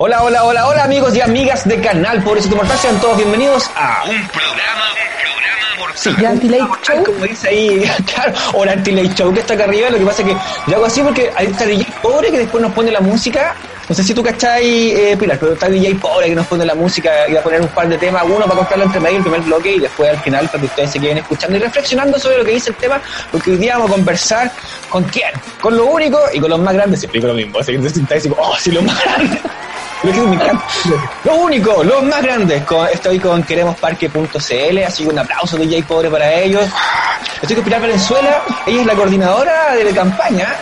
Hola, hola, hola, hola amigos y amigas de Canal Pobrecito Mortal, sean todos bienvenidos a un programa, un programa Sí, Anti-Late Show. Como dice ahí, claro, o el Anti-Late Show que está acá arriba, lo que pasa es que yo hago así porque hay está DJ pobre que después nos pone la música, no sé si tú cachai, eh, Pilar, pero está DJ pobre que nos pone la música y va a poner un par de temas, uno para contarlo entre medio, el primer bloque y después al final para que ustedes se queden escuchando y reflexionando sobre lo que dice el tema, porque hoy día vamos a conversar con quién, con lo único y con los más grandes, siempre digo lo mismo, así que te oh, sí, los más grandes. Lo único, los más grandes. Estoy con queremosparque.cl, así que un aplauso de DJ Pobre para ellos. Estoy con Pilar Valenzuela, ella es la coordinadora de la campaña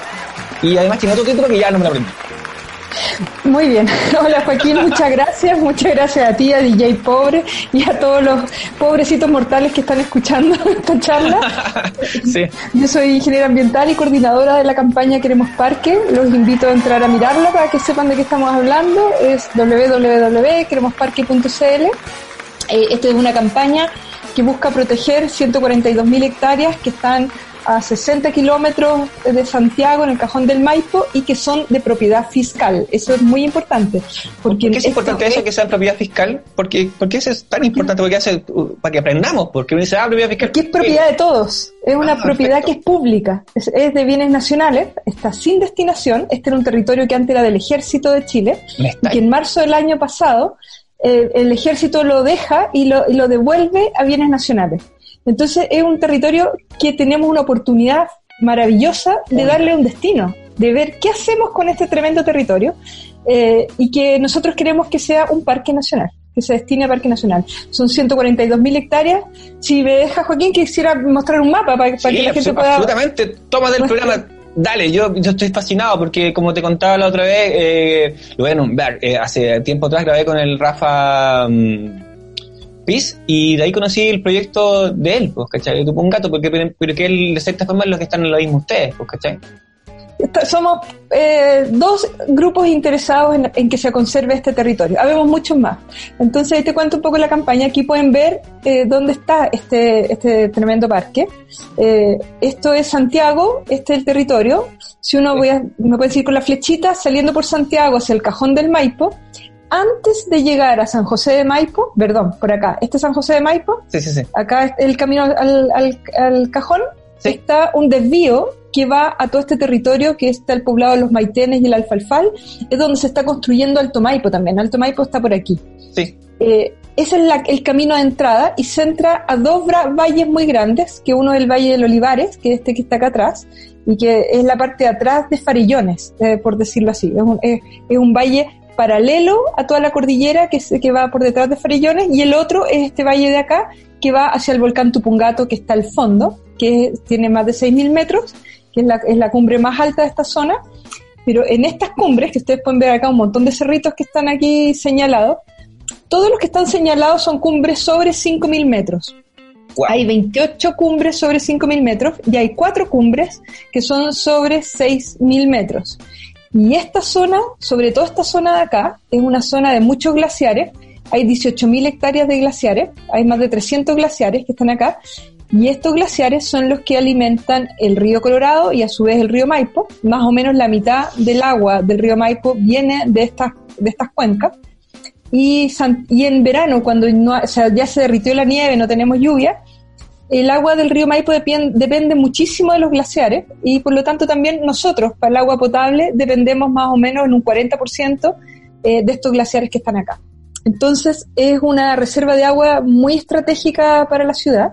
y además tiene otro título que ya no me lo aprendí. Muy bien. Hola Joaquín, muchas gracias. Muchas gracias a ti, a DJ Pobre y a todos los pobrecitos mortales que están escuchando esta charla. Sí. Yo soy ingeniera ambiental y coordinadora de la campaña Queremos Parque. Los invito a entrar a mirarla para que sepan de qué estamos hablando. Es www.queremosparque.cl. Eh, esta es una campaña que busca proteger 142.000 hectáreas que están a 60 kilómetros de Santiago, en el cajón del Maipo, y que son de propiedad fiscal. Eso es muy importante. Porque ¿Por qué es importante eso que sea propiedad fiscal? Porque, porque eso es tan importante porque hace, para que aprendamos, porque uno dice, ah, propiedad fiscal. Que es propiedad de todos. Es una Ah, propiedad perfecto. que es pública. Es, es de bienes nacionales, está sin destinación. Este era un territorio que antes era del ejército de Chile, y que en marzo del año pasado eh, el ejército lo deja y lo, y lo devuelve a bienes nacionales. Entonces es un territorio que tenemos una oportunidad maravillosa de darle un destino, de ver qué hacemos con este tremendo territorio eh, y que nosotros queremos que sea un parque nacional, que se destine a parque nacional. Son 142.000 hectáreas. Si me deja Joaquín, quisiera mostrar un mapa para, para Sí, que la gente abso- pueda... absolutamente. Toma del programa. Dale, yo, yo estoy fascinado porque como te contaba la otra vez, eh, lo voy a nombrar, eh, hace tiempo atrás grabé con el Rafa mm, Y de ahí conocí el proyecto de él, pues, ¿cachai? De un gato, porque, pero que él de cierta forma es lo que están en lo mismo ustedes, pues, ¿cachai? Somos eh, dos grupos interesados en, en que se conserve este territorio. Habemos muchos más. Entonces, ahí te cuento un poco la campaña. Aquí pueden ver eh, dónde está este, este tremendo parque. Eh, esto es Santiago, este es el territorio. Si uno voy a, me puede decir con la flechita, saliendo por Santiago hacia el cajón del Maipo, antes de llegar a San José de Maipo, perdón, por acá, este es San José de Maipo, Sí, sí, sí. acá es el camino al, al- al cajón, Sí. está un desvío que va a todo este territorio que está el poblado de los Maitenes y el Alfalfal, es donde se está construyendo Alto Maipo también. Alto Maipo está por aquí. Sí. Eh, ese es la- el camino de entrada y se entra a dos valles muy grandes, que uno es el Valle del Olivares, que es este que está acá atrás, y que es la parte de atrás de Farillones, eh, por decirlo así. Es un, es- es un valle paralelo a toda la cordillera que, se- que va por detrás de Farillones, y el otro es este valle de acá, que va hacia el volcán Tupungato, que está al fondo, que es- tiene más de 6.000 metros, que es la, es la cumbre más alta de esta zona. Pero en estas cumbres, que ustedes pueden ver acá un montón de cerritos que están aquí señalados, todos los que están señalados son cumbres sobre 5.000 metros. Hay 28 cumbres sobre 5.000 metros y hay cuatro cumbres que son sobre 6.000 metros. Y esta zona, sobre todo esta zona de acá, es una zona de muchos glaciares. Hay 18.000 hectáreas de glaciares, hay más de 300 glaciares que están acá. Y estos glaciares son los que alimentan el río Colorado y a su vez el río Maipo. Más o menos la mitad del agua del río Maipo viene de estas, de estas cuencas. Y, en verano, cuando ya se derritió la nieve, no tenemos lluvia, el agua del río Maipo depende muchísimo de los glaciares y por lo tanto también nosotros, para el agua potable, dependemos más o menos en un 40% eh, de estos glaciares que están acá. Entonces es una reserva de agua muy estratégica para la ciudad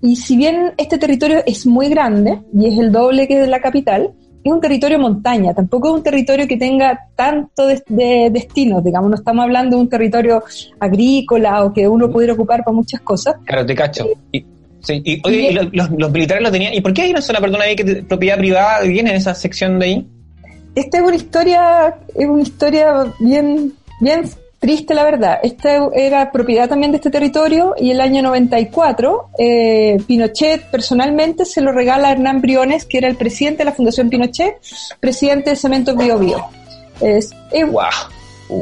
y si bien este territorio es muy grande y es el doble que de la capital, es un territorio montaña, tampoco es un territorio que tenga tanto de, de destinos, digamos, no estamos hablando de un territorio agrícola o que uno pudiera ocupar para muchas cosas, Claro, te cacho. Y, sí, y, oye, y los, los- los militares lo tenían. ¿Y por qué hay una zona, perdona, ahí que te- propiedad privada viene en esa sección de ahí? Esta es una historia, es una historia bien, bien triste, la verdad. Esta era propiedad también de este territorio y el año 94 eh, Pinochet personalmente se lo regala a Hernán Briones, que era el presidente de la Fundación Pinochet, presidente de Cemento Bio Bio. Es, es- ¡Wow!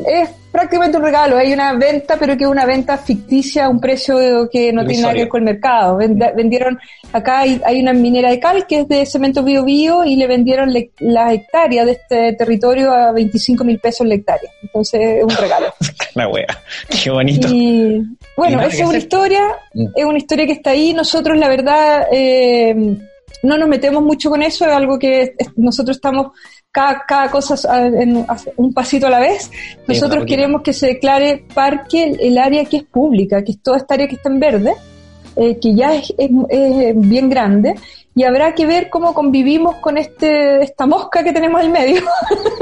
Es prácticamente un regalo. Hay una venta, pero que es una venta ficticia a un precio que no tiene nada que ver con el mercado. Vend- vendieron, acá hay, hay una minera de cal que es de cemento bio bio y le vendieron le- la hectárea de este territorio a 25 mil pesos la hectárea. Entonces es un regalo. La wea. Qué bonito. Y bueno, esa es una historia, Mm. es una historia que está ahí. Nosotros, la verdad, eh, no nos metemos mucho con eso, es algo que nosotros estamos cada, cada cosa en- un pasito a la vez. Nosotros queremos que se declare parque el, área que es pública, que es toda esta área que está en verde, eh, que ya es, es- es bien grande. Y habrá que ver cómo convivimos con este esta mosca que tenemos en medio.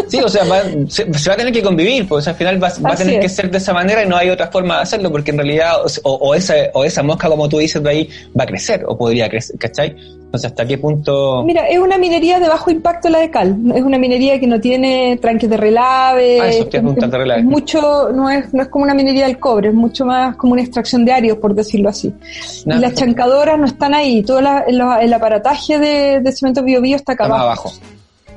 Sí, o sea, va- se, se va a tener que convivir, pues al final va, va a tener que ser de esa manera y no hay otra forma de hacerlo, porque en realidad, o, o esa, o esa mosca, como tú dices de ahí, va a crecer, o podría crecer, ¿cachai? Entonces, ¿hasta qué punto? Mira, es una minería de bajo impacto la de cal. Es una minería que no tiene tranques de relave. Ah, eso a preguntar, de relave. es mucho, no es, no es como una minería del cobre, es mucho más como una extracción de arios, por decirlo así. Y las chancadoras no están ahí. Todo la- el, el aparataje de, de cemento bio bio está acá está abajo. abajo.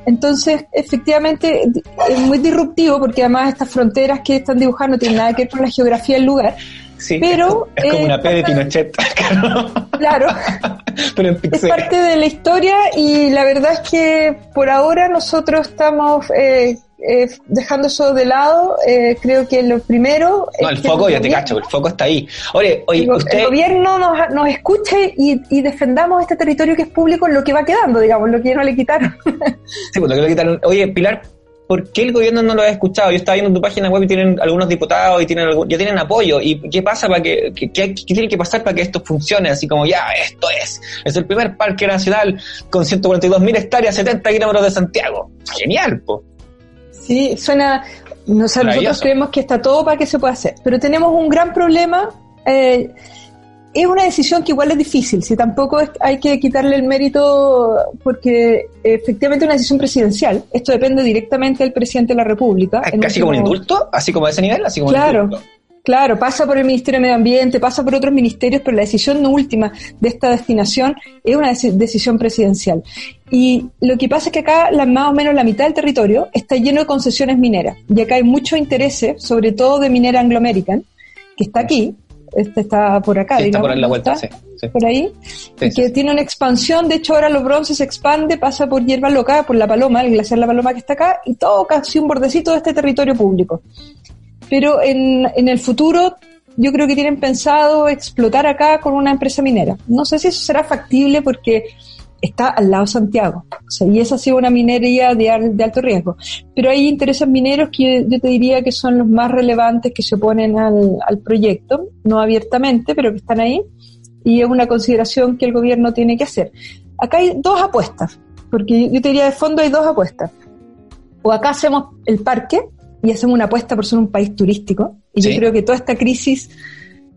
Entonces, efectivamente, es muy disruptivo porque además estas fronteras que están dibujando no tienen nada que ver con la geografía del lugar. Sí, Pero, es, como eh, una P de Pinochet, claro, Claro. pero en es parte de la historia y la verdad es que por ahora nosotros estamos eh, eh, dejando eso de lado. Eh, creo que lo primero... No, es el foco, el ya te gobierno- cacho, el foco está ahí. Oye, oye, usted... el gobierno nos, nos escuche y, y defendamos este territorio que es público, lo que va quedando, digamos, lo que no le quitaron. Sí, pues lo que le quitaron. Oye, Pilar, ¿por qué el gobierno no lo ha escuchado? Yo estaba viendo en tu página web y tienen algunos diputados y tienen ya tienen apoyo. ¿Y qué pasa para que, qué, tiene que pasar para que esto funcione? Así como, ya, esto es. Es el primer parque nacional con 142.000 hectáreas, 70 kilómetros de Santiago. Genial, po. Sí, suena... No, o sea, nosotros creemos que está todo para que se pueda hacer, pero tenemos un gran problema. eh, es una decisión que igual es difícil, si tampoco es- hay que quitarle el mérito porque efectivamente es una decisión presidencial. Esto depende directamente del presidente de la República. En Casi como un indulto, así como a ese nivel, así como Claro. Claro, pasa por el Ministerio de Medio Ambiente, pasa por otros ministerios, pero la decisión última de esta destinación es una deci- decisión presidencial. Y lo que pasa es que acá la, más o menos la mitad del territorio está lleno de concesiones mineras. Y acá hay muchos intereses, sobre todo de Minera Anglo American, que está aquí, este está por acá, Sí, está digamos, por ahí la ¿no vuelta, está? sí. sí. por ahí, y que tiene una expansión, de hecho ahora los bronces se expande, pasa por Hierba Loca, por La Paloma, el glaciar La Paloma que está acá, y todo casi un bordecito de este territorio público. Pero en, en el futuro yo creo que tienen pensado explotar acá con una empresa minera. No sé si eso será factible porque está al lado de Santiago, o sea, y esa ha sido una minería de, de alto riesgo. Pero hay intereses mineros que yo te diría que son los más relevantes que se oponen al, al proyecto, no abiertamente, pero que están ahí y es una consideración que el gobierno tiene que hacer. Acá hay dos apuestas, porque yo te diría de fondo hay dos apuestas. O acá hacemos el parque y hacemos una apuesta por ser un país turístico, y Sí. yo creo que toda esta crisis,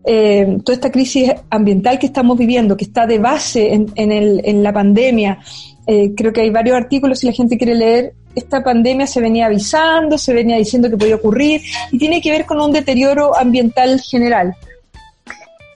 eh, toda esta crisis ambiental que estamos viviendo, que está de base en, en, el, en la pandemia, eh, creo que hay varios artículos si la gente quiere leer. Esta pandemia se venía avisando, se venía diciendo que podía ocurrir y tiene que ver con un deterioro ambiental general.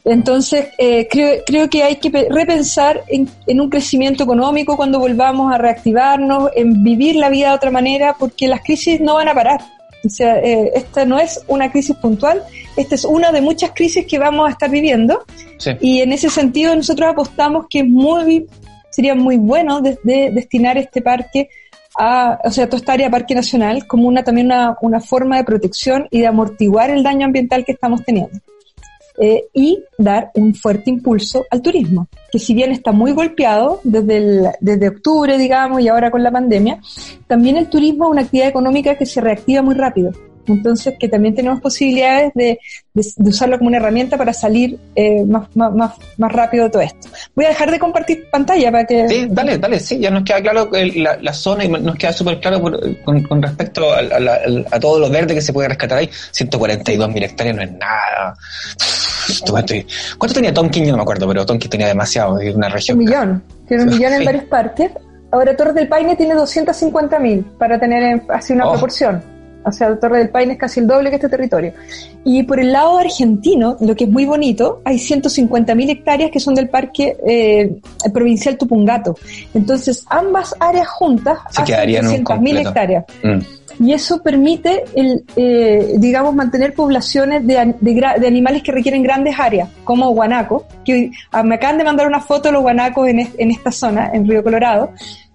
Entonces, eh, creo, que hay que pe- repensar en, en un crecimiento económico cuando volvamos a reactivarnos, en vivir la vida de otra manera, porque las crisis no van a parar. O sea, eh, esta no es una crisis puntual, esta es una de muchas crisis que vamos a estar viviendo. Sí. Y en ese sentido nosotros apostamos que es muy, sería muy bueno de- de destinar este parque a, o sea, toda esta área parque nacional como una también una, una forma de protección y de amortiguar el daño ambiental que estamos teniendo. Eh, y dar un fuerte impulso al turismo, que si bien está muy golpeado desde, el, desde octubre, digamos, y ahora con la pandemia, también el turismo es una actividad económica que se reactiva muy rápido. Entonces, que también tenemos posibilidades de, de, usarlo como una herramienta para salir eh, más, más, más, rápido de todo esto. Voy a dejar de compartir pantalla para que... Sí, dale, dale, sí, ya nos queda claro la, la zona y nos queda súper claro con, respecto a, a al- a todo lo verde que se puede rescatar ahí. 142 mil hectáreas no es nada. ¿Cuánto tenía Tonkin? Yo no me acuerdo, pero Tonkin tenía demasiado, es una Un región. millón. Tiene un millón en Sí. varios parques. Ahora Torre del Paine tiene 250 mil para tener en- así una Oh. proporción. O sea, Torre del Paine es casi el doble que este territorio. Y por el lado argentino, lo que es muy bonito, hay 150 mil hectáreas que son del parque eh, provincial Tupungato. Entonces, ambas áreas juntas Se hacen quedarían un 300 mil completo. hectáreas. Mm. Y eso permite, el, eh, digamos, mantener poblaciones de, de, animales que requieren grandes áreas, como guanacos, que ah, me acaban de mandar una foto de los guanacos en, en esta zona, en Río Colorado,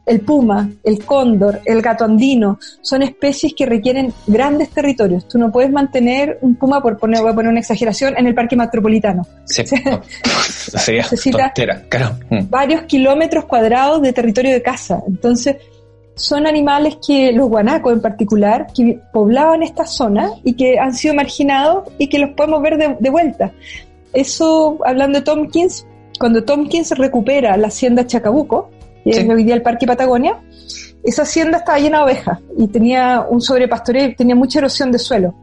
el puma, el cóndor, el gato andino, son especies que requieren grandes territorios. Tú no puedes mantener un puma, por poner, voy a poner una exageración, en el parque metropolitano. Sí, sería necesita claro. Mm. varios kilómetros cuadrados de territorio de caza. Entonces, son animales que, los guanacos en particular, que poblaban esta zona y que han sido marginados y que los podemos ver de, vuelta. Eso, hablando de Tompkins, cuando Tompkins recupera la hacienda Chacabuco, que es hoy día el Parque Patagonia, esa hacienda estaba llena de ovejas y tenía un sobrepastoreo, tenía mucha erosión de suelo.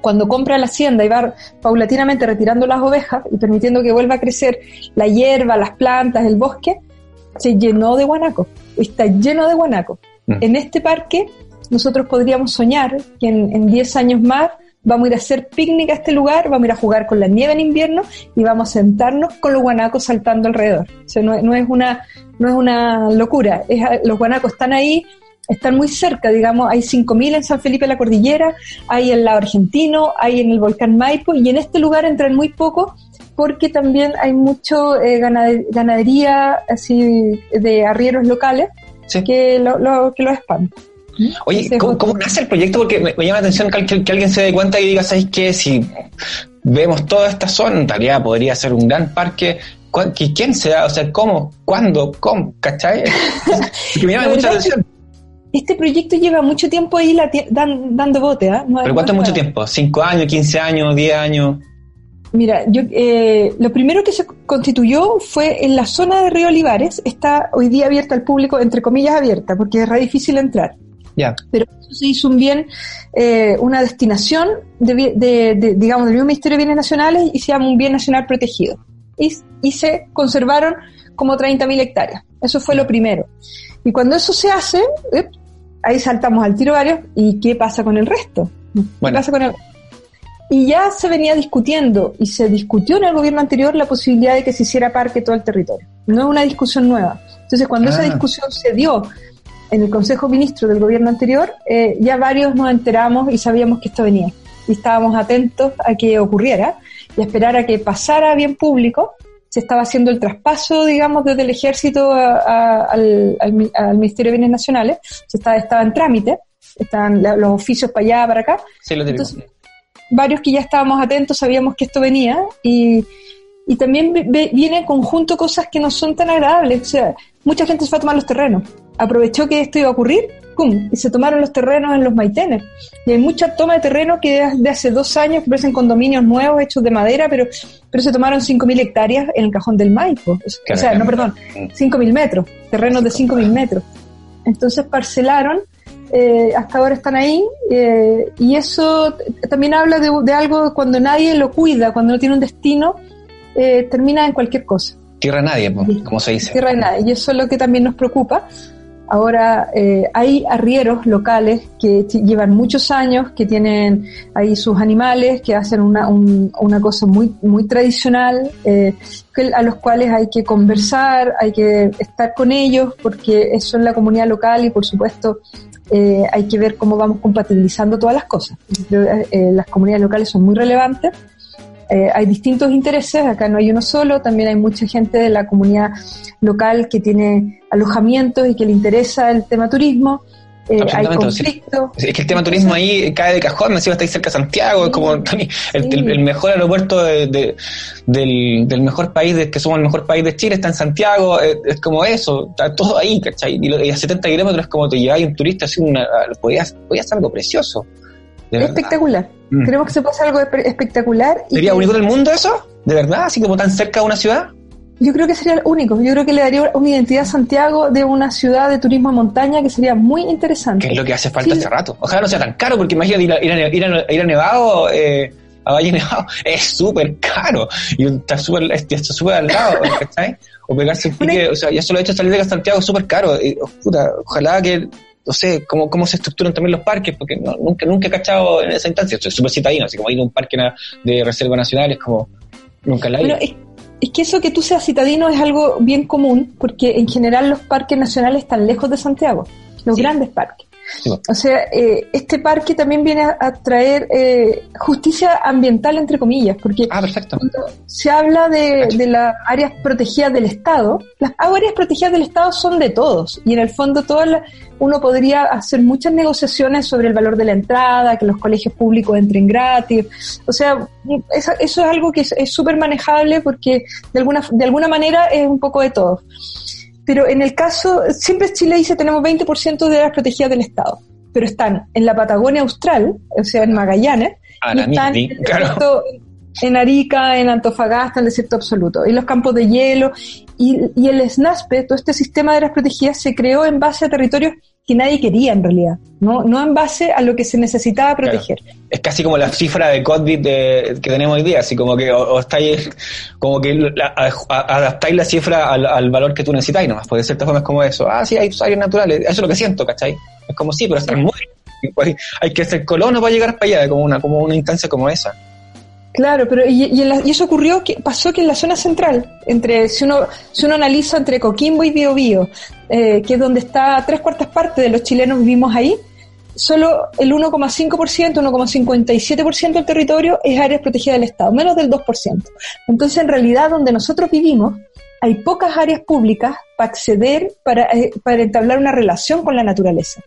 Cuando compra la hacienda y va paulatinamente retirando las ovejas y permitiendo que vuelva a crecer la hierba, las plantas, el bosque, se llenó de guanacos, está lleno de guanacos. Mm. En este parque nosotros podríamos soñar que en 10 años más vamos a ir a hacer picnic a este lugar, vamos a ir a jugar con la nieve en invierno y vamos a sentarnos con los guanacos saltando alrededor. O sea, no, es, una, no es una locura, los guanacos están ahí, están muy cerca, digamos, hay 5.000 en San Felipe de la Cordillera, hay en el lado argentino, hay en el volcán Maipo y en este lugar entran muy pocos porque también hay mucho eh, ganadería así de arrieros locales que lo, que lo espantan. Oye, ¿cómo, nace el proyecto? Porque me, llama la atención que, alguien se dé cuenta y diga, ¿sabes qué? Si vemos toda esta zona, en realidad podría ser un gran parque. ¿Quién se da? O sea, ¿cómo? ¿Cuándo? ¿Cómo? ¿Cachai? que me llama mucha atención. Este proyecto lleva mucho tiempo ahí dando bote, ¿ah? ¿Pero cuánto es mucho tiempo? ¿Cinco años, quince años, diez años? Mira, yo, eh, lo primero que se constituyó fue en la zona de Río Olivares, está hoy día abierta al público, entre comillas abierta, porque es re difícil entrar. Pero eso se hizo un bien, eh, una destinación de, digamos, del mismo Ministerio de Bienes Nacionales y se llama un bien nacional protegido. Y, y se conservaron como 30.000 hectáreas. Eso fue lo primero. Y cuando eso se hace, ahí saltamos al tiro varios, ¿y qué pasa con el resto? ¿Qué pasa con el y ya se venía discutiendo y se discutió en el gobierno anterior la posibilidad de que se hiciera parque todo el territorio. No es una discusión nueva. Entonces, cuando esa ah. discusión se dio en el Consejo Ministro del gobierno anterior, eh, ya varios nos enteramos y sabíamos que esto venía. Y estábamos atentos a que ocurriera y a esperar a que pasara bien público. Se estaba haciendo el traspaso, digamos, desde el ejército al, Ministerio de Bienes Nacionales. Se estaba, estaba en trámite, estaban los oficios para allá, para acá. Sí, lo Entonces, varios que ya estábamos atentos sabíamos que esto venía y, y también viene en conjunto cosas que no son tan agradables. O sea, mucha gente se fue a tomar los terrenos aprovechó que esto iba a ocurrir, ¡pum! Y se tomaron los terrenos en los maitenes. Y hay mucha toma de terreno que de hace dos años que parecen condominios nuevos hechos de madera, pero, pero se tomaron 5.000 hectáreas en el cajón del Maipo. O sea, no, perdón, 5.000 metros, terrenos de 5.000 metros. Entonces parcelaron, eh, hasta ahora están ahí, eh, y eso también habla de, de, algo cuando nadie lo cuida, cuando no tiene un destino, eh, termina en cualquier cosa. Tierra nadie, como se dice. Tierra nadie, y eso es lo que también nos preocupa Ahora eh, hay arrieros locales que llevan muchos años, que tienen ahí sus animales, que hacen una, una cosa muy, muy tradicional, eh, a los cuales hay que conversar, hay que estar con ellos, porque eso es la comunidad local y por supuesto eh, hay que ver cómo vamos compatibilizando todas las cosas. las comunidades locales son muy relevantes eh, hay distintos intereses, acá no hay uno solo, también hay mucha gente de la comunidad local que tiene alojamientos y que le interesa el tema turismo. Eh, hay conflicto. Es que el tema turismo ahí cae de cajón, me estáis cerca de Santiago, es como el, mejor aeropuerto del, del, mejor país, de, que somos el mejor país de Chile, está en Santiago, es, como eso, está todo ahí, ¿cachai? Y, a 70 kilómetros como te lleváis un turista, así una, podías, podías algo precioso. Espectacular. Mm. Queremos que se pase algo espectacular. ¿Sería único del mundo eso? ¿De verdad? ¿Así como tan cerca de una ciudad? Yo creo que sería el único. Yo creo que le daría una identidad a Santiago de una ciudad de turismo de montaña que sería muy interesante. Que es lo que hace falta hace rato. Ojalá no sea tan caro, porque imagínate ir a, ir a, ir a, Nevado, eh, a Valle Nevado, es súper caro. Y está súper está super al lado, ¿cachai? O pegarse un pique, o sea, ya solo he hecho salir de Santiago es súper caro. Y, oh, puta, ojalá que no sé, cómo, cómo se estructuran también los parques, porque nunca, nunca he cachado en esa instancia. Soy súper citadino, así como ir a un parque de reserva nacional es como, nunca la he es, que eso que tú seas citadino es algo bien común, porque en general los parques nacionales están lejos de Santiago, los grandes parques. O sea, eh, este parque también viene a, traer eh, justicia ambiental, entre comillas, porque ah, perfecto. se habla de, de las áreas protegidas del Estado. Las áreas protegidas del Estado son de todos y en el fondo todas uno podría hacer muchas negociaciones sobre el valor de la entrada, que los colegios públicos entren gratis. O sea, eso, es algo que es súper manejable porque de alguna, de alguna manera es un poco de todo. Pero en el caso, siempre Chile dice tenemos 20% de áreas protegidas del Estado, pero están en la Patagonia Austral, o sea, en Magallanes, ah, y están en, Arica, en Antofagasta, en el desierto absoluto, y los campos de hielo, y, y el SNASPE, todo este sistema de áreas protegidas, se creó en base a territorios que nadie quería en realidad, no, no en base a lo que se necesitaba proteger. Es casi como la cifra de COVID que tenemos hoy día, así como que o, estáis, como que adaptáis la cifra al, valor que tú necesitáis nomás, porque de cierta forma es como eso, ah, sí, hay áreas naturales, eso es lo que siento, ¿cachai? Es como sí, pero están muy, hay que ser colono para llegar para allá, como una, como una instancia como esa. Claro, pero y, y, eso ocurrió que pasó que en la zona central, entre si uno si uno analiza entre Coquimbo y Biobío, eh, que es donde está tres cuartas partes de los chilenos vivimos ahí, solo el 1,5%, 1,57% del territorio es áreas protegidas del Estado, menos del 2%. Entonces, en realidad, donde nosotros vivimos, hay pocas áreas públicas para acceder, para, eh, para entablar una relación con la naturaleza.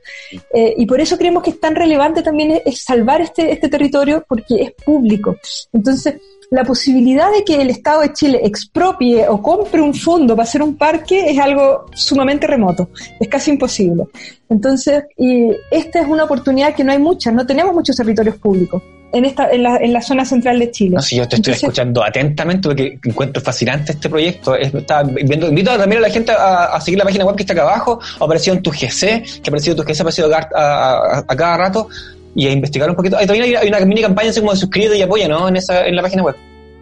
Eh, y por eso creemos que es tan relevante también es, salvar este, este territorio porque es público. Entonces, la posibilidad de que el Estado de Chile expropie o compre un fondo para hacer un parque es algo sumamente remoto, es casi imposible. Entonces, y esta es una oportunidad que no hay muchas, no tenemos muchos territorios públicos en esta en la, en la zona central de Chile. No, si yo te estoy escuchando atentamente porque encuentro fascinante este proyecto. Está viendo, invito también a la gente a, seguir la página web que está acá abajo, ha aparecido en tu GC, que ha aparecido en tu GC, ha aparecido a, a, cada rato y a investigar un poquito. Ahí también hay, una mini campaña así como de suscríbete y apoya, ¿no? En, esa, en la página web.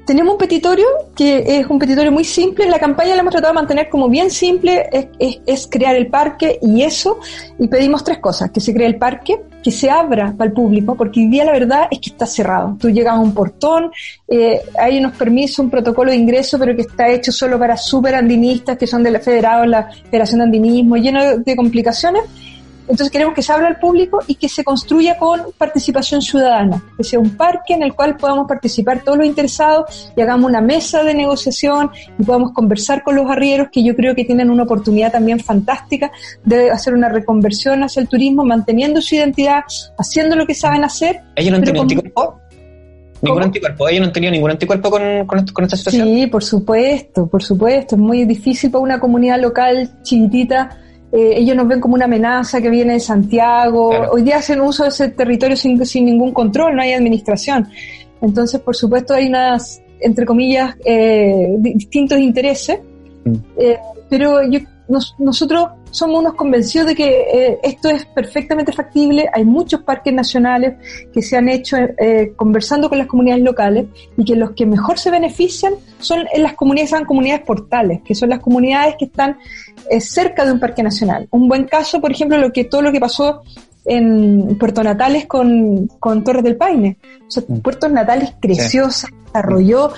Tenemos un petitorio que es un petitorio muy simple. La campaña la hemos tratado de mantener como bien simple, es, es, crear el parque y eso. Y pedimos tres cosas, que se cree el parque, que se abra para el público, porque hoy día la verdad es que está cerrado. Tú llegas a un portón, eh, hay unos permisos, un protocolo de ingreso, pero que está hecho solo para super andinistas que son de la Federado, la Federación de Andinismo, lleno de complicaciones entonces queremos que se abra al público y que se construya con participación ciudadana, que sea un parque en el cual podamos participar todos los interesados y hagamos una mesa de negociación y podamos conversar con los arrieros que yo creo que tienen una oportunidad también fantástica de hacer una reconversión hacia el turismo, manteniendo su identidad, haciendo lo que saben hacer. ¿Ellos no han tenido anticuerpo? ¿Ningún anticuerpo? ¿Ellos no han tenido ningún anticuerpo con, con, esta situación? Sí, por supuesto, por supuesto. Es muy difícil para una comunidad local chiquitita eh, ellos nos ven como una amenaza que viene de Santiago. Hoy día hacen uso de ese territorio sin, sin ningún control, no hay administración. Entonces, por supuesto, hay unas, entre comillas, eh, distintos intereses. Mm. Eh, pero yo, nosotros somos unos convencidos de que eh, esto es perfectamente factible. Hay muchos parques nacionales que se han hecho eh, conversando con las comunidades locales y que los que mejor se benefician son en las comunidades, son comunidades portales, que son las comunidades que están eh, cerca de un parque nacional. Un buen caso, por ejemplo, lo que todo lo que pasó en Puerto Natales con, con Torres del Paine. O sea, mm. Puerto Natales creció, se desarrolló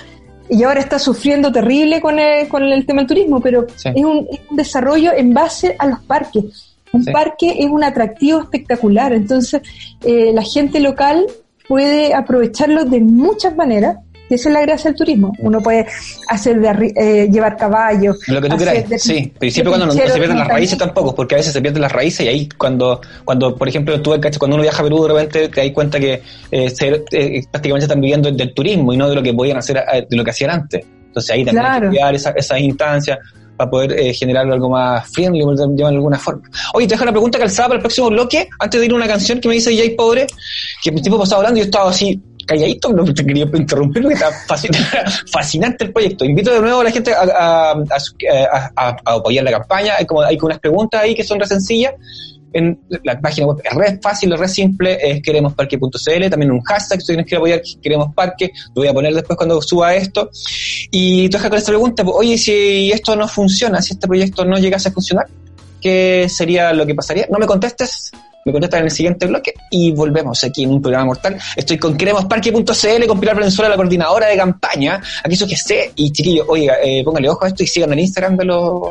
y ahora está sufriendo terrible con el, con el tema del turismo, pero es, un, desarrollo en base a los parques. Un parque es un atractivo espectacular, entonces eh, la gente local puede aprovecharlo de muchas maneras esa es la gracia del turismo. Uno puede hacer de, eh, llevar caballos. Lo que tú quieras, sí. Pero siempre cuando no, se pierden las raíces tampoco, porque a veces se pierden las raíces y ahí cuando, cuando por ejemplo, tú, cuando uno viaja a Perú, de repente te das cuenta que eh, eh, prácticamente están viviendo del turismo y no de lo que podían hacer, eh, de lo que hacían antes. Entonces ahí también hay que esas esa instancias para poder eh, generar algo más friendly, de alguna forma. Oye, te dejo una pregunta calzada para el próximo bloque, antes de ir a una canción que me dice Jay Pobre, que mi tiempo pasado hablando y yo estaba así calladito, no te quería interrumpir está fascinante el proyecto. Invito de nuevo a la gente a, apoyar la campaña. Hay como unas preguntas ahí que son re sencillas. En la página web es re fácil, es re simple, es queremosparque.cl, también un hashtag si tienes que apoyar Queremos Parque, lo voy a poner después cuando suba esto. Y tú dejas con esta pregunta, pues, oye, si esto no funciona, si este proyecto no llegase a funcionar, ¿qué sería lo que pasaría? No me contestes, me contestan en el siguiente bloque y volvemos aquí en un programa mortal. Estoy con queremosparque.cl, con Pilar Valenzuela, la coordinadora de campaña. Aquí su sé y chiquillos, oiga, eh, póngale ojo a esto y sigan en Instagram de los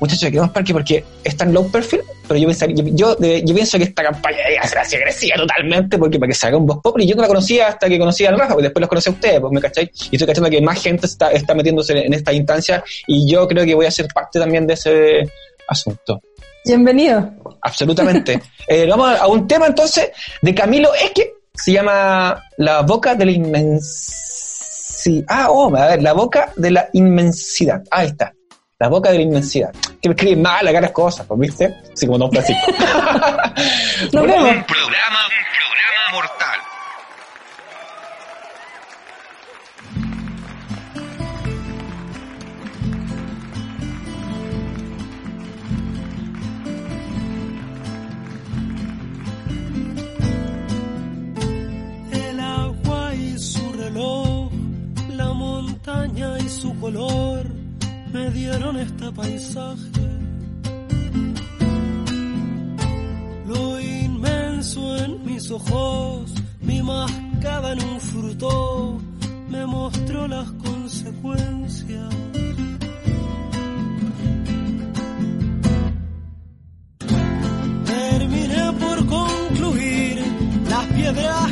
muchachos, queremos parque porque es tan low perfil, pero yo, pensaría, yo, yo, de- yo pienso que esta campaña debería ser así agresiva totalmente, porque para que salga un Vox Populi, yo no la conocía hasta que conocí al Rafa, pues después los conocí a ustedes, pues me cacháis, y estoy cachando que más gente está, está metiéndose en esta instancia, y yo creo que voy a ser parte también de ese asunto. Bienvenido. Absolutamente. Eh, vamos a un tema entonces de Camilo Esque, se llama La boca de la inmensidad. Ah, oh, a ver, La boca de la inmensidad. Ahí está. La boca de la inmensidad. Que me escribe mal acá las cosas, pues, ¿viste? Así como Don Francisco. Nos Bueno, vemos. Un programa, un programa mortal. Color me dieron este paisaje. Lo inmenso en mis ojos, mi mascada en un fruto, me mostró las consecuencias. Terminé por concluir las piedras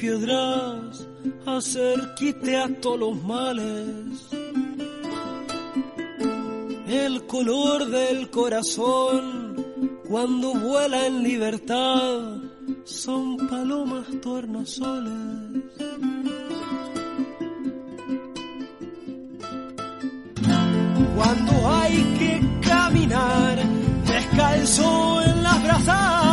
piedras, hacer quite a todos los males. El color del corazón, cuando vuela en libertad, son palomas tornasoles. Cuando hay que caminar descalzo en las brasas,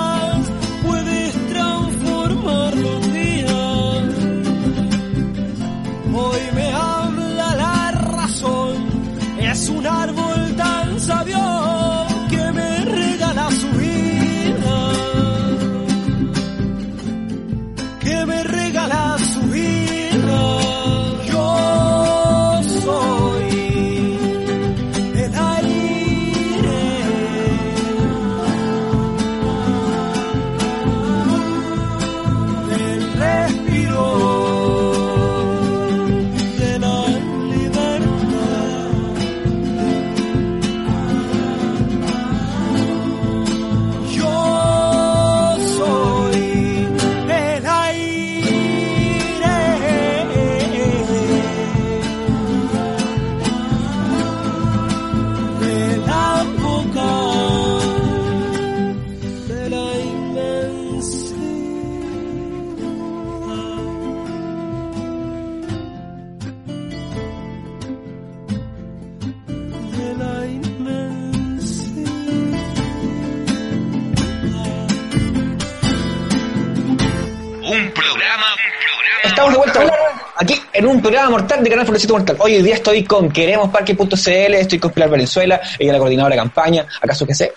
mortal de Canal Florecido Mortal. Hoy día estoy con queremosparque.cl, estoy con Pilar Valenzuela, ella la coordinadora de campaña, acaso que sé,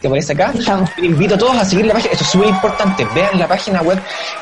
que aparece acá. Estamos. Invito a todos a seguir la página, esto es súper importante, vean la página web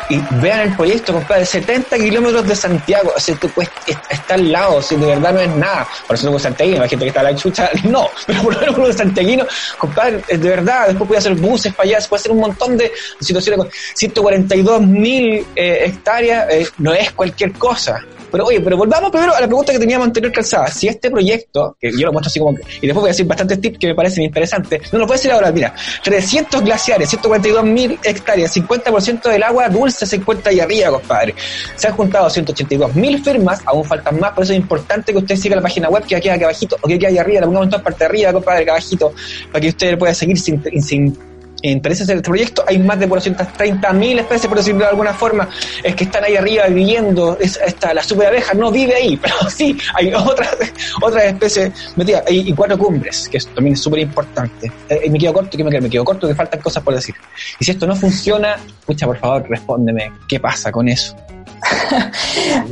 y vean el proyecto, compadre, 70 kilómetros de Santiago, o sea, puedes- está al lado, o sea, de verdad no es nada. Por eso no es santiaguino, hay gente que está a la chucha, no, pero por lo menos uno de santiaguino, compadre, de verdad, después puede hacer buses para allá, se puede hacer un montón de situaciones con 142 mil eh, hectáreas, eh, no es cualquier cosa. Pero oye, pero volvamos primero a la pregunta que teníamos anterior calzada. Si este proyecto, que yo lo muestro así como que, y después voy a decir bastantes tips que me parecen interesantes, no lo puedo decir ahora, mira, 300 glaciares, 142 mil hectáreas, 50% del agua dulce se encuentra ahí arriba, compadre. Se han juntado 182 mil firmas, aún faltan más, por eso es importante que usted siga la página web que aquí aquí abajito, o que aquí arriba, la pongamos en toda parte de arriba, compadre, acá abajito, para que usted pueda seguir sin, sin intereses en este proyecto, hay más de 430.000 especies, por decirlo de alguna forma, es que están ahí arriba viviendo, es, esta, la super abeja no vive ahí, pero sí, hay otras, otras especies metidas, Hay- y cuatro cumbres, que es, también es súper importante. Eh, me quedo corto, que me quedo? Me quedo corto, que faltan cosas por decir. Y si esto no funciona, escucha, por favor, respóndeme, ¿qué pasa con eso?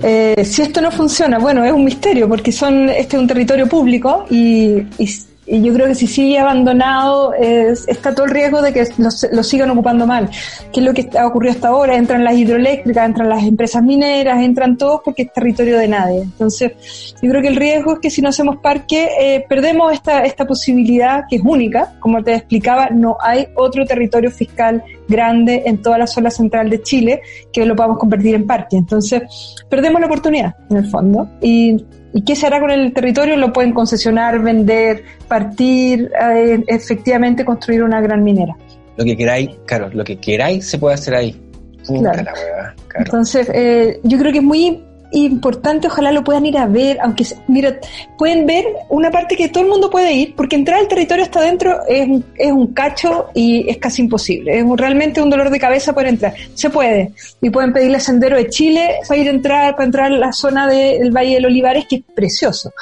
Eh, si esto no funciona, bueno, es un misterio porque son este es un territorio público y, y- y yo creo que si sigue abandonado es- está todo el riesgo de que lo, sigan ocupando mal. ¿Qué es lo que ha ocurrido hasta ahora? Entran las hidroeléctricas, entran las empresas mineras, entran todos porque es territorio de nadie. Entonces, yo creo que el riesgo es que si no hacemos parque eh, perdemos esta, esta posibilidad que es única. Como te explicaba, no hay otro territorio fiscal grande en toda la zona central de Chile que lo podamos convertir en parque. Entonces, perdemos la oportunidad, en el fondo. Y, ¿y qué se hará con el territorio? Lo pueden concesionar, vender, partir, eh, efectivamente construir una gran minera. Lo que queráis, claro, lo que queráis se puede hacer ahí. Puta Claro. la hueá, claro. Entonces, eh, yo creo que es muy importante, ojalá lo puedan ir a ver, aunque, mira, pueden ver una parte que todo el mundo puede ir, porque entrar al territorio hasta adentro es, es un cacho y es casi imposible. Es realmente un dolor de cabeza poder entrar. Se puede. Y pueden pedirle Sendero de Chile para ir a entrar, para entrar a la zona del Valle del Olivares, que es precioso.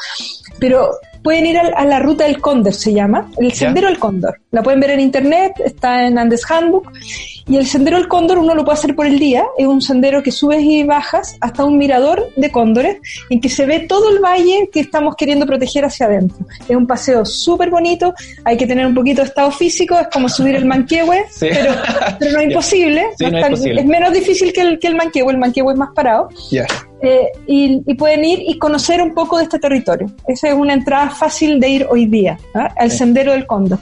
Pero pueden ir al- a, la ruta del Cóndor, se llama, el Sendero del Cóndor. La pueden ver en internet, está en Andes Handbook. Y el Sendero del Cóndor uno lo puede hacer por el día, es un sendero que subes y bajas hasta un mirador de cóndores en que se ve todo el valle que estamos queriendo proteger hacia adentro. Es un paseo súper bonito, hay que tener un poquito de estado físico, es como subir el Manquehue, Sí. pero, pero no es imposible, Sí, no no es, tan- menos difícil que el, que el Manquehue, el Manquehue es más parado. Eh, y, y pueden ir y conocer un poco de este territorio. Esa es una entrada fácil de ir hoy día ¿ah? al Sí. Sendero del Cóndor.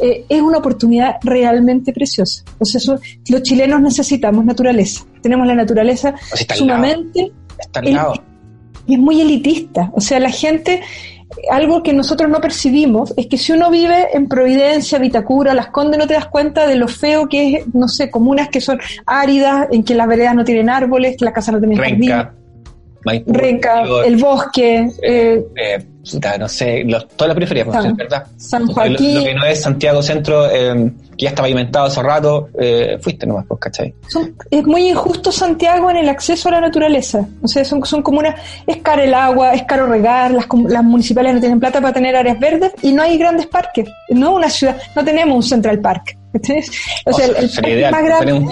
Eh, es una oportunidad realmente preciosa. O sea, eso- los chilenos necesitamos naturaleza. Tenemos la naturaleza O sea, está al sumamente Está al el- lado. y es muy elitista. O sea, la gente, algo que nosotros no percibimos es que si uno vive en Providencia, Vitacura, Las Condes, no te das cuenta de lo feo que es, no sé, comunas que son áridas, en que las veredas no tienen árboles, que las casas no tienen jardín. Maipú, Renca, el bosque, eh, eh, no sé, los- toda la periferia, pues, San- verdad. San Lo- Lo, Joaquín. que no es Santiago Centro, eh, que ya está pavimentado hace rato, eh, fuiste nomás, pues, ¿cachai? son- es muy injusto Santiago en el acceso a la naturaleza. O sea, son, son comunas, es caro el agua, es caro regar, las, las municipales no tienen plata para tener áreas verdes y no hay grandes parques. No una ciudad, no tenemos un Central Park. ¿entiendes? O sea, el, parque ideal, más grande,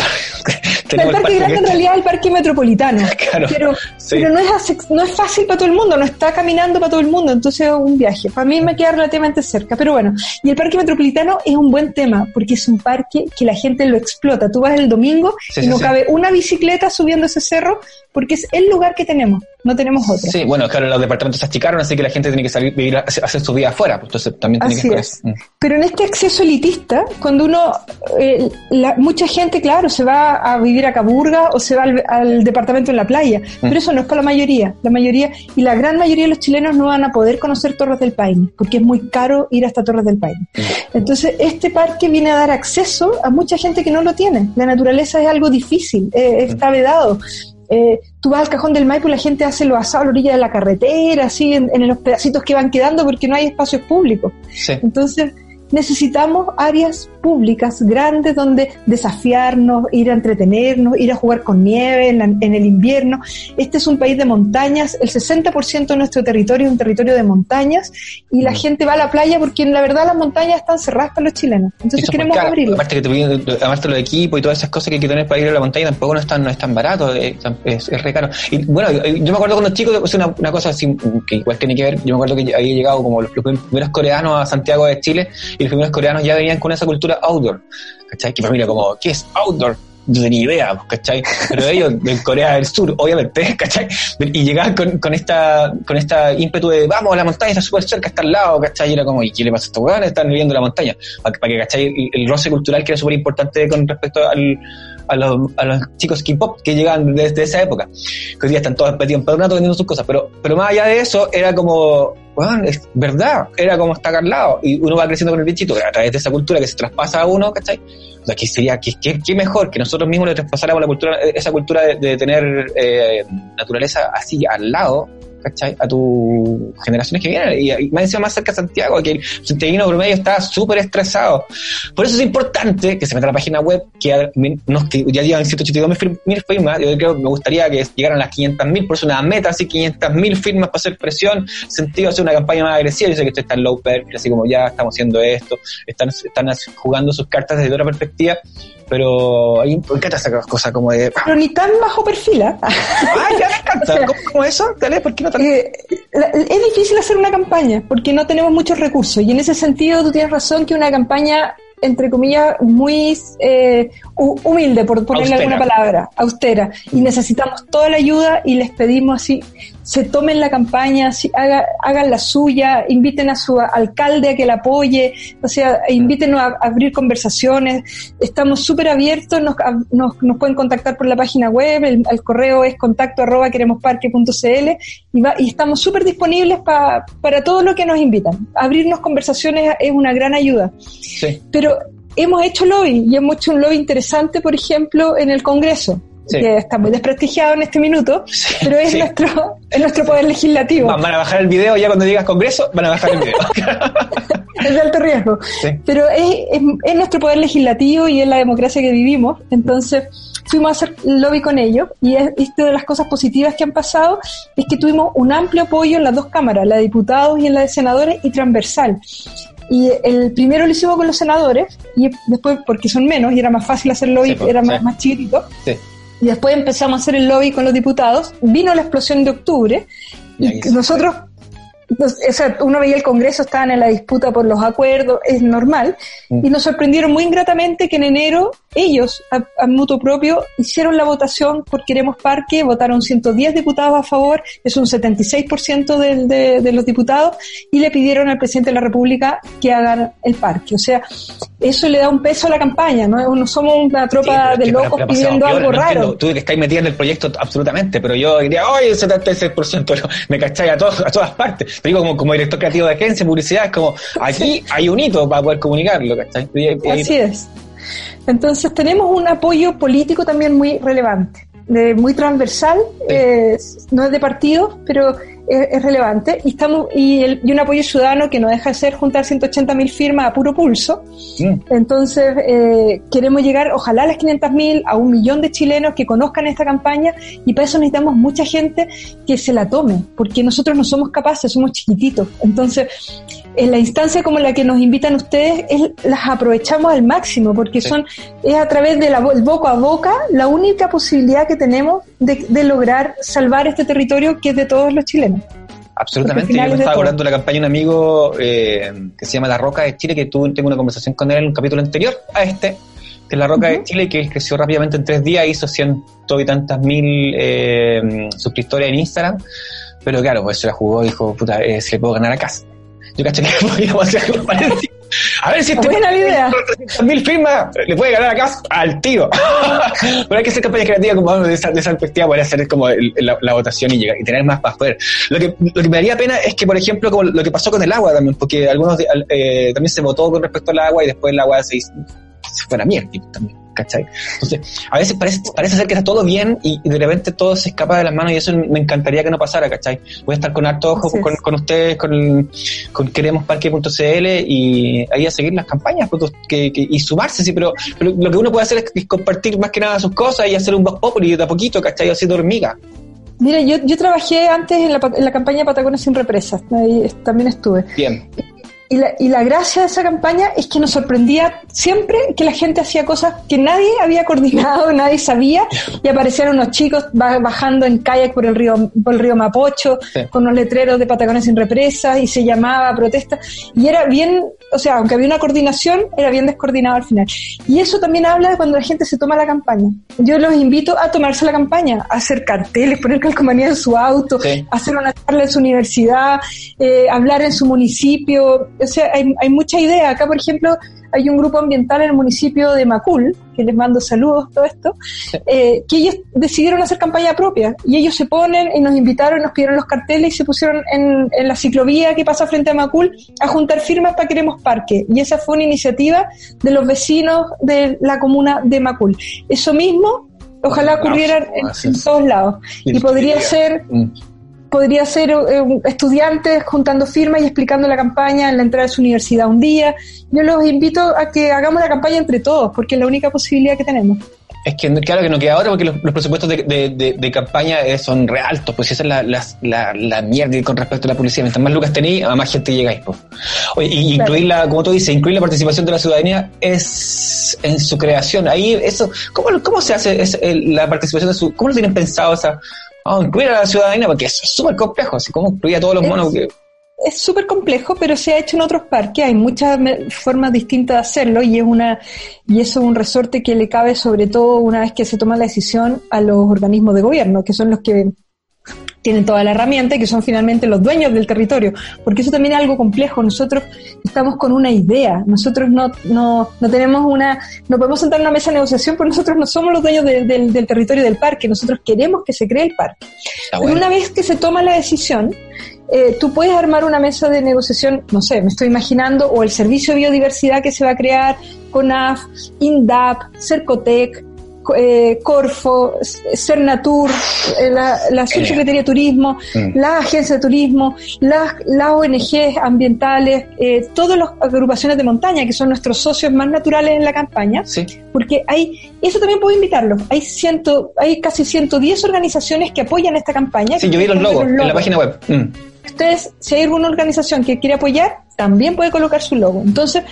el parque grande en realidad es el parque metropolitano. Claro, pero sí. pero no, es no es fácil para todo el mundo, no está caminando para todo el mundo, entonces es un viaje. Para mí me queda relativamente cerca, pero bueno. Y el parque metropolitano es un buen tema, porque es un parque que la gente lo explota. Tú vas el domingo Sí, y sí, no sí. cabe una bicicleta subiendo ese cerro, porque es el lugar que tenemos, no tenemos otro. Sí, bueno, claro, los departamentos se achicaron, así que la gente tiene que salir, vivir, hacer su vida afuera, pues, entonces también tiene Así que es. Mm. Pero en este acceso elitista, cuando uno, eh, la- mucha gente, claro, se va a vivir a Caburga o se va al, al departamento en la playa, pero eso no es para la mayoría. La mayoría, y la gran mayoría de los chilenos no van a poder conocer Torres del Paine, porque es muy caro ir hasta Torres del Paine. Entonces, este parque viene a dar acceso a mucha gente que no lo tiene. La naturaleza es algo difícil, eh, está vedado. Eh, tú vas al cajón del Maipo y la gente hace los asados a la orilla de la carretera, así en, en los pedacitos que van quedando porque no hay espacios públicos. Sí. Entonces, necesitamos áreas públicas grandes donde desafiarnos, ir a entretenernos, ir a jugar con nieve en, la- en el invierno. Este es un país de montañas, el 60% de nuestro territorio es un territorio de montañas y la Mm. gente va a la playa porque en la verdad las montañas están cerradas para los chilenos. Entonces Eso es queremos abrirlas. Aparte que te piden, aparte los equipos y todas esas cosas que hay que tener para ir a la montaña tampoco no es tan, no es tan barato, eh, es, es re caro. Y bueno, yo yo me acuerdo cuando chico, o sea, una, una cosa así, que igual tiene que ver, yo me acuerdo que había llegado como los, los primeros coreanos a Santiago de Chile los primeros coreanos ya venían con esa cultura outdoor, ¿cachai? Que para mí era como, ¿qué es outdoor? No tenía idea, pues, ¿cachai? Pero ellos, de Corea del Sur, obviamente, ¿cachai? Y llegaban con, con esta con esta ímpetu de, vamos a la montaña, está súper cerca, está al lado, ¿cachai? Y era como, ¿y qué le pasa a estos weones? Están viviendo la montaña. Para, que, ¿cachai? El, el roce cultural que era súper importante con respecto al, a los, a los chicos K-pop que llegaban desde esa época. Que hoy día están todos metidos en pedonato vendiendo sus cosas. Pero, pero más allá de eso, era como, bueno, es verdad, era como estar al lado. Y uno va creciendo con el bichito a través de esa cultura que se traspasa a uno, ¿cachai? O sea, que sería, que, que, que mejor que nosotros mismos le traspasáramos la cultura, esa cultura de, de tener eh, naturaleza así al lado, ¿cachai? A tus generaciones que vienen. Y, y más encima más cerca de Santiago, que el santiaguino promedio está súper estresado. Por eso es importante que se meta a la página web, que, nos, ya llevan 182 mil firmas. Yo creo que me gustaría que llegaran las 500 mil, por eso una meta así, 500 mil firmas para hacer presión, sentido hacer una campaña más agresiva. Yo sé que esto está en low perfil, así como ya estamos haciendo esto, están, están jugando sus cartas desde otra perspectiva pero ahí me encanta esa cosa como de... Pero ni tan bajo perfil, ¿eh? Ah, ya me encanta. O sea, ¿Cómo, ¿Cómo, eso? Dale, ¿por qué no tan... eh, es difícil hacer una campaña porque no tenemos muchos recursos y en ese sentido tú tienes razón que una campaña entre comillas, muy eh, humilde, por ponerle Austera. alguna palabra, austera. Y necesitamos toda la ayuda y les pedimos así, se tomen la campaña, haga, hagan la suya, inviten a su alcalde a que la apoye, o sea, invítenos a, a abrir conversaciones. Estamos súper abiertos, nos, nos, nos, pueden contactar por la página web, el, el correo es contacto arroba queremosparque.cl y, va, y estamos súper disponibles pa, para todo lo que nos invitan. Abrirnos conversaciones es una gran ayuda. Sí. Pero hemos hecho lobby y hemos hecho un lobby interesante, por ejemplo, en el Congreso. Sí. que está muy desprestigiado en este minuto, pero es, sí. nuestro, es nuestro poder legislativo. Van a bajar el video ya cuando digas Congreso, van a bajar el video. es de alto riesgo. Pero es, es, es, nuestro poder legislativo y es la democracia que vivimos. Entonces, fuimos a hacer lobby con ellos y esto de las cosas positivas que han pasado es que tuvimos un amplio apoyo en las dos cámaras, la de diputados y en la de senadores, y transversal. Y el primero lo hicimos con los senadores, y después, porque son menos, y era más fácil hacer lobby, sí, era más, más chiquitito. Sí. Y después empezamos a hacer el lobby con los diputados. Vino la explosión de octubre, y, y nosotros o sea, uno veía el Congreso, estaban en la disputa por los acuerdos, es normal, mm. y nos sorprendieron muy ingratamente que en enero ellos, a, a, mutuo propio, hicieron la votación por Queremos Parque, votaron 110 diputados a favor, es un 76% de, de, de los diputados, y le pidieron al presidente de la República que hagan el parque. O sea, eso le da un peso a la campaña, ¿no? No somos una tropa sí, de locos pidiendo algo no raro. Entiendo. Tú que estáis metida en el proyecto absolutamente, pero yo diría, el 76%, me cacháis a, todos, a todas partes. Te digo, como, como director creativo de agencia, publicidad, es como, aquí hay un hito para poder comunicarlo, ¿cachai? Así es. Entonces tenemos un apoyo político también muy relevante, de, muy transversal, sí. eh, no es de partido, pero es, es relevante y estamos y, el, y, un apoyo ciudadano que no deja de ser juntar 180 mil firmas a puro pulso. Entonces eh, queremos llegar, ojalá a las 500 mil, a un millón de chilenos que conozcan esta campaña y para eso necesitamos mucha gente que se la tome, porque nosotros no somos capaces, somos chiquititos. Entonces en la instancia como la que nos invitan ustedes, es, las aprovechamos al máximo, porque sí. son es a través del boca a boca la única posibilidad que tenemos de, de lograr salvar este territorio que es de todos los chilenos. Absolutamente. Yo me estaba de la campaña de un amigo eh, que se llama La Roca de Chile, que tuve, tengo una conversación con él en un capítulo anterior a este, que es La Roca uh -huh. de Chile, que creció rápidamente en tres días, hizo ciento y tantas mil eh, suscriptores en Instagram, pero claro, pues se la jugó dijo, puta, eh, se le puedo ganar a casa. Yo caché que podíamos hacer algo parecido. A ver si este Buena idea. mil firmas le puede ganar acá al tiro. Pero hay que hacer campañas creativas como de esa, de esa perspectiva, poder hacer como el, la, la, votación y, llegar, y tener más para poder. Lo que, lo que me daría pena es que, por ejemplo, como lo que pasó con el agua también, porque algunos eh, también se votó con respecto al agua y después el agua se, hizo, se fue a la mierda también. ¿Cachai? Entonces, a veces parece, parece ser que está todo bien y, y, de repente todo se escapa de las manos y eso me encantaría que no pasara, ¿cachai? Voy a estar con harto ojo con, con, ustedes, con, con queremosparque.cl y ahí a seguir las campañas pues, que, que, y sumarse, sí, pero, pero, lo que uno puede hacer es, compartir más que nada sus cosas y hacer un voz populi de a poquito, ¿cachai? Haciendo hormiga. Mira, yo, yo trabajé antes en la, en la campaña Patagonia sin represas, ahí también estuve. Bien. Y la, y la, gracia de esa campaña es que nos sorprendía siempre que la gente hacía cosas que nadie había coordinado, nadie sabía, y aparecían unos chicos ba- bajando en kayak por el río, por el río Mapocho, Sí. con unos letreros de Patagonia sin represas, y se llamaba protesta, y era bien, o sea, aunque había una coordinación, era bien descoordinado al final. Y eso también habla de cuando la gente se toma la campaña. Yo los invito a tomarse la campaña, a hacer carteles, poner calcomanía en su auto, Sí. hacer una charla en su universidad, eh, hablar en su municipio. O sea, hay, hay mucha idea. Acá, por ejemplo, hay un grupo ambiental en el municipio de Macul, que les mando saludos, todo esto, eh, que ellos decidieron hacer campaña propia. Y ellos se ponen y nos invitaron, nos pidieron los carteles y se pusieron en, en la ciclovía que pasa frente a Macul a juntar firmas para Queremos Parque. Y esa fue una iniciativa de los vecinos de la comuna de Macul. Eso mismo, ojalá ocurriera en, en todos lados. Y podría ser Mm. Podría ser eh, estudiantes juntando firmas y explicando la campaña en la entrada de su universidad un día. Yo los invito a que hagamos la campaña entre todos, porque es la única posibilidad que tenemos. Es que claro que no queda ahora porque los, los presupuestos de, de, de- de campaña eh, son re altos, pues esa es la, la, la, la mierda con respecto a la policía. Mientras más lucas tenéis, a más gente llegáis. Pues. Oye, y Claro. incluir la, como tú dices, incluir la participación de la ciudadanía es en su creación. Ahí, eso, ¿cómo, cómo se hace es, el- la participación de su, cómo lo tienen pensado esa, vamos a incluir a la ciudadanía? Porque es súper complejo, así como incluir a todos los Es- monos. Porque, Es súper complejo, pero se ha hecho en otros parques. Hay muchas formas distintas de hacerlo y es una y eso es un resorte que le cabe sobre todo una vez que se toma la decisión a los organismos de gobierno, que son los que tienen toda la herramienta y que son finalmente los dueños del territorio, porque eso también es algo complejo. Nosotros estamos con una idea, nosotros no, no, no tenemos una, no podemos sentar en una mesa de negociación porque nosotros no somos los dueños de- del- del territorio del parque, nosotros queremos que se cree el parque. Pero bueno. una vez que se toma la decisión, eh, tú puedes armar una mesa de negociación, no sé, me estoy imaginando, o el servicio de biodiversidad que se va a crear, CONAF, INDAP, Cercotec, co- eh, Corfo, Cernatur, eh, la, la Subsecretaría de Turismo, Mm. la Agencia de Turismo, las, las ONGs ambientales, eh, todas las agrupaciones de montaña, que son nuestros socios más naturales en la campaña, Sí. porque hay, eso también puedo invitarlos, hay ciento, hay casi 110 organizaciones que apoyan esta campaña. Sí, yo vi los logos en la página web. Mm. Ustedes, si hay alguna organización que quiere apoyar, también puede colocar su logo. Entonces,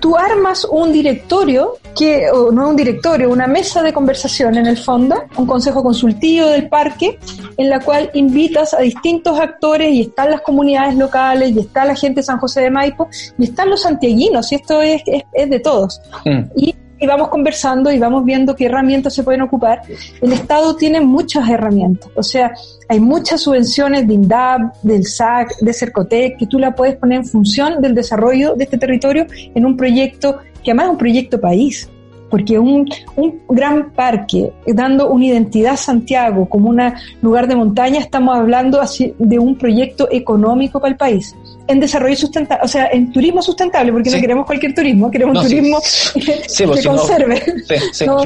tú armas un directorio, que, o no un directorio, una mesa de conversación en el fondo, un consejo consultivo del parque, en la cual invitas a distintos actores y están las comunidades locales, y está la gente de San José de Maipo, y están los santiaguinos, y esto es, es, es de todos Mm. y, y vamos conversando y vamos viendo qué herramientas se pueden ocupar. El Estado tiene muchas herramientas, o sea, hay muchas subvenciones de INDAP, del SAC, de Cercotec, que tú la puedes poner en función del desarrollo de este territorio en un proyecto que además es un proyecto país. Porque un, un gran parque, dando una identidad a Santiago como un lugar de montaña, estamos hablando así de un proyecto económico para el país en desarrollo sustentable, o sea, en turismo sustentable, porque Sí. no queremos cualquier turismo, queremos No, turismo Sí, que pues, si no- conserve. Sí, sí, No.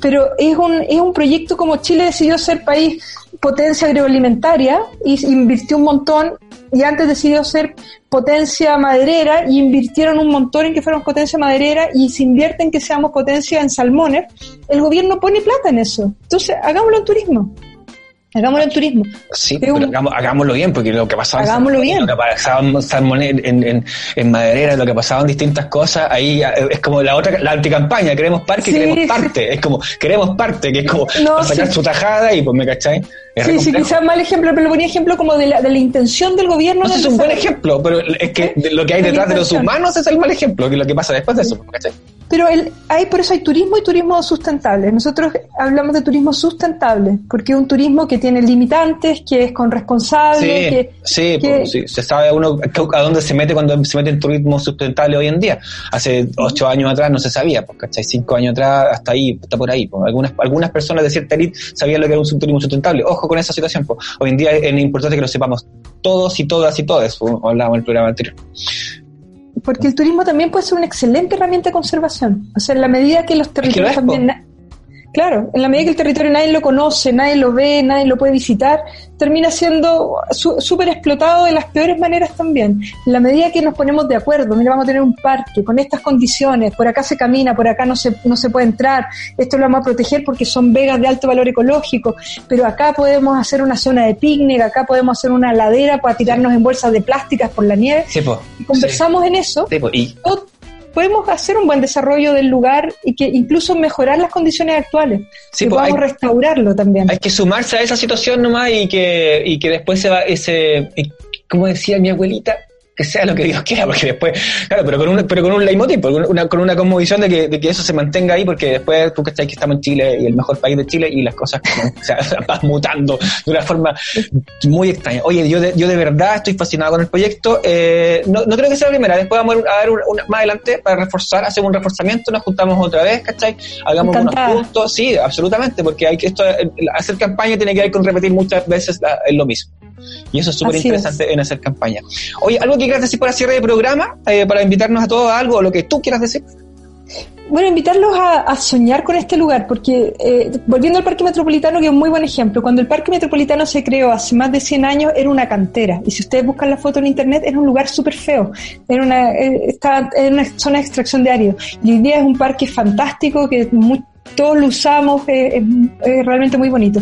Pero es un, es un proyecto como Chile decidió ser país potencia agroalimentaria y invirtió un montón y antes decidió ser potencia maderera y invirtieron un montón en que fuéramos potencia maderera y se invierte en que seamos potencia en salmones, el gobierno pone plata en eso. Entonces, hagámoslo en turismo. Hagámoslo en turismo. Sí, pero un- hagamos- hagámoslo bien, porque lo que pasaba en Hagámoslo bien. lo que pasaba en en, en, en Maderera, lo que pasaba en distintas cosas, ahí eh, es como la otra, la anticampaña, queremos parque, Sí, queremos parte, es como, queremos parte, que es como No, sacar sí. su tajada y pues me re Sí, sí, quizás mal ejemplo, pero lo ponía ejemplo como de la, de la intención del gobierno. No es un buen ejemplo, pero es que de lo que hay detrás de los humanos es el mal ejemplo, que es lo que pasa después de eso, ¿me? Pero el, hay, por eso hay turismo y turismo sustentable. Nosotros hablamos de turismo sustentable, porque es un turismo que tiene limitantes, que es con responsable, Sí, que, sí, que- pues, sí, se sabe uno a dónde se mete cuando se mete en turismo sustentable hoy en día. Hace ocho años atrás no se sabía, pues, ¿cachai? Cinco años atrás hasta ahí, está por ahí. pues. Algunas, algunas personas de cierta élite sabían lo que era un turismo sustentable. Ojo con esa situación, pues. Hoy en día es importante que lo sepamos todos y todas y todos, como hablábamos en el programa anterior. Porque el turismo también puede ser una excelente herramienta de conservación. O sea, en la medida que los lo territorios es, también... Claro, en la medida que el territorio nadie lo conoce, nadie lo ve, nadie lo puede visitar, termina siendo su- súper explotado de las peores maneras también. En la medida que nos ponemos de acuerdo, mira, vamos a tener un parque con estas condiciones, por acá se camina, por acá no se, no se puede entrar, esto lo vamos a proteger porque son vegas de alto valor ecológico, pero acá podemos hacer una zona de picnic, acá podemos hacer una ladera para tirarnos en bolsas de plásticas por la nieve. Sí, pues. Y conversamos en eso, Sí. Y todo, podemos hacer un buen desarrollo del lugar y que incluso mejorar las condiciones actuales. Sí, que pues, podamos hay- restaurarlo también. Hay que sumarse a esa situación nomás y que, y que después se va ese, y como decía mi abuelita, que sea lo que Dios quiera, porque después, claro, pero con un, pero con un leitmotiv, con una, con una conmovisión de que, de que eso se mantenga ahí, porque después tú que que estamos en Chile y el mejor país de Chile y las cosas como, o sea, van mutando de una forma muy extraña. Oye, yo de, yo de verdad estoy fascinado con el proyecto. Eh, no, no creo que sea la primera, después vamos a ver una, una- más adelante para reforzar, hacemos un reforzamiento, nos juntamos otra vez, ¿cachai? Hagamos unos puntos, sí, absolutamente, porque hay que esto, hacer campaña tiene que ver con repetir muchas veces la- lo mismo. Y eso es súper interesante en hacer campaña. Oye, ¿algo que quieras decir para cierre de programa? Eh, para invitarnos a todos a algo, lo que tú quieras decir. Bueno, invitarlos a, a soñar con este lugar, porque eh, volviendo al Parque Metropolitano, que es un muy buen ejemplo, cuando el Parque Metropolitano se creó hace más de 100 años, era una cantera. Y si ustedes buscan la foto en internet, era un lugar súper feo. Era una, eh, estaba en una zona de extracción de árido. Y hoy día es un parque fantástico que muy- todos lo usamos, eh, es, es realmente muy bonito.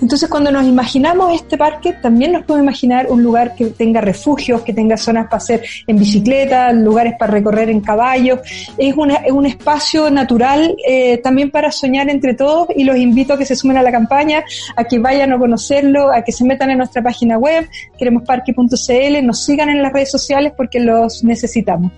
Entonces, cuando nos imaginamos este parque, también nos podemos imaginar un lugar que tenga refugios, que tenga zonas para hacer en bicicleta, lugares para recorrer en caballo. Es, una- es un espacio natural eh, también para soñar entre todos y los invito a que se sumen a la campaña, a que vayan a conocerlo, a que se metan en nuestra página web, queremosparque.cl, nos sigan en las redes sociales porque los necesitamos.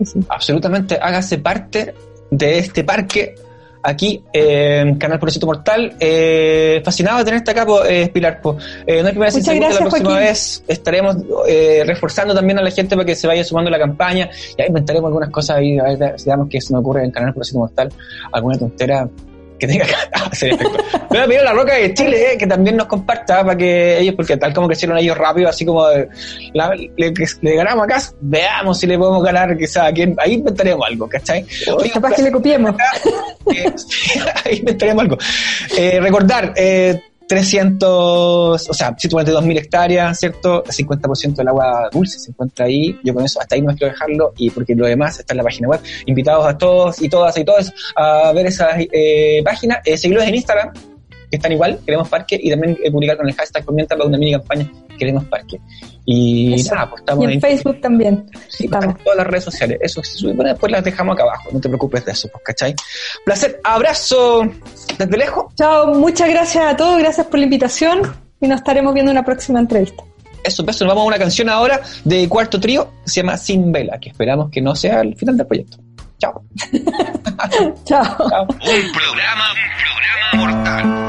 Así. Absolutamente, hágase parte de este parque aquí eh, Canal Porcito Mortal. Eh, fascinado de tenerte acá, po, eh, Pilar. po. Eh, no hay primera Muchas segunda, la gracias, próxima Joaquín. vez estaremos eh, reforzando también a la gente para que se vaya sumando a la campaña. Ya inventaremos algunas cosas ahí, a ver, qué se me ocurre en Canal Porcito Mortal. Alguna tontera que tenga hacer efecto. Me voy a pedir a la Roca de Chile eh, que también nos comparta para que ellos, porque tal como crecieron ellos rápido, así como eh, la- le, le ganamos acá, veamos si le podemos ganar quizá a quién, ahí inventaremos algo, ¿cachai? Oye, Capaz que le copiemos. eh, ahí inventaremos algo. Eh, recordar, eh, 300, o sea, 142.000 hectáreas, ¿cierto? 50% del agua dulce se encuentra ahí. Yo con eso, hasta ahí no quiero dejarlo, y porque lo demás está en la página web. Invitados a todos y todas y todos a ver esa eh, página. Eh, seguirlos en Instagram, que están igual, Queremos Parque, y también eh, publicar con el hashtag Comienza para una mini campaña Queremos Parque. Y Eso. nada, pues estamos Y en Facebook también. Sí, estamos. en todas las redes sociales. Eso sí, bueno, después las dejamos acá abajo. No te preocupes de eso, pues, ¿cachai? Placer, abrazo desde lejos. Chao, muchas gracias a todos, gracias por la invitación y nos estaremos viendo en una próxima entrevista. Eso, pues, nos vamos a una canción ahora de cuarto trío que se llama Sin Vela, que esperamos que no sea el final del proyecto. Chao. Chao. Chao. Un programa, un programa mortal.